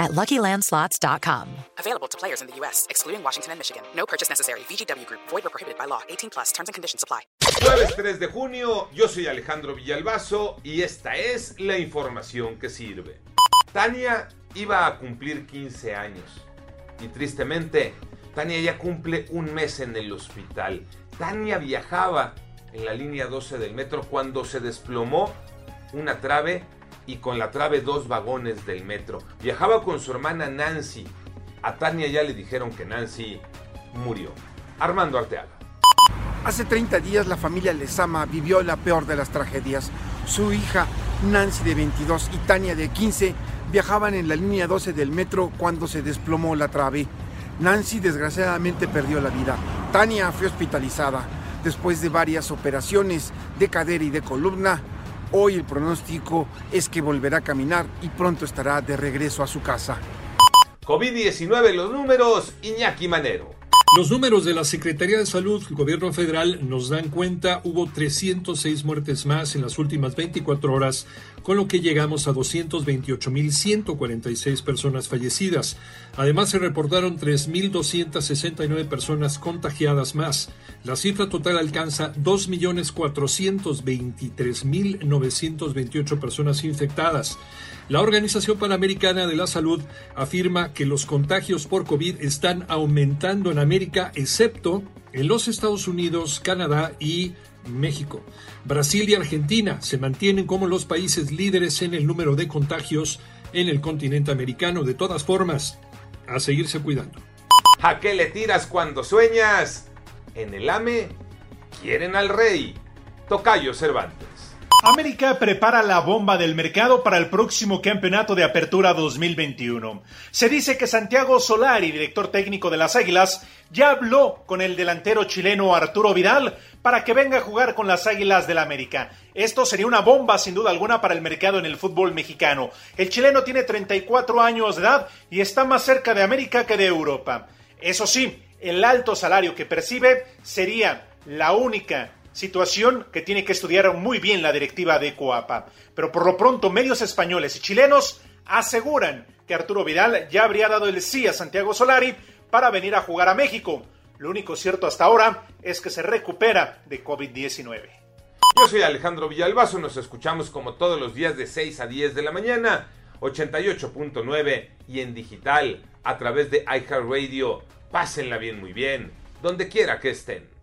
at LuckyLandSlots.com. Available to players in the U.S., excluding Washington and Michigan. No purchase necessary. VGW Group. Void or prohibited by law. 18 plus. Terms and conditions apply. Jueves 3 de junio, yo soy Alejandro Villalbazo y esta es la información que sirve. Tania iba a cumplir 15 años y tristemente Tania ya cumple un mes en el hospital. Tania viajaba en la línea 12 del metro cuando se desplomó una trave y con la trave dos vagones del metro. Viajaba con su hermana Nancy. A Tania ya le dijeron que Nancy murió. Armando Arteaga. Hace 30 días la familia Lezama vivió la peor de las tragedias. Su hija Nancy de 22 y Tania de 15 viajaban en la línea 12 del metro cuando se desplomó la trave. Nancy desgraciadamente perdió la vida. Tania fue hospitalizada. Después de varias operaciones de cadera y de columna, hoy el pronóstico es que volverá a caminar y pronto estará de regreso a su casa. COVID-19, los números, Iñaki Manero. Los números de la Secretaría de Salud, el gobierno federal, nos dan cuenta, hubo 306 muertes más en las últimas 24 horas, con lo que llegamos a 228.146 personas fallecidas. Además, se reportaron 3.269 personas contagiadas más. La cifra total alcanza 2.423.928 personas infectadas. La Organización Panamericana de la Salud afirma que los contagios por COVID están aumentando en América, excepto en los Estados Unidos, Canadá y México. Brasil y Argentina se mantienen como los países líderes en el número de contagios en el continente americano. De todas formas, a seguirse cuidando. ¿A qué le tiras cuando sueñas? En el AME quieren al rey. Tocayo Cervantes. América prepara la bomba del mercado para el próximo campeonato de apertura 2021. Se dice que Santiago Solari, director técnico de las Águilas, ya habló con el delantero chileno Arturo Vidal para que venga a jugar con las Águilas del América. Esto sería una bomba sin duda alguna para el mercado en el fútbol mexicano. El chileno tiene 34 años de edad y está más cerca de América que de Europa. Eso sí, el alto salario que percibe sería la única situación que tiene que estudiar muy bien la directiva de Coapa. Pero por lo pronto, medios españoles y chilenos aseguran que Arturo Vidal ya habría dado el sí a Santiago Solari para venir a jugar a México. Lo único cierto hasta ahora es que se recupera de COVID-19. Yo soy Alejandro Villalbazo, nos escuchamos como todos los días de 6 a 10 de la mañana, 88.9 y en digital a través de iHeartRadio. Pásenla bien, muy bien, donde quiera que estén.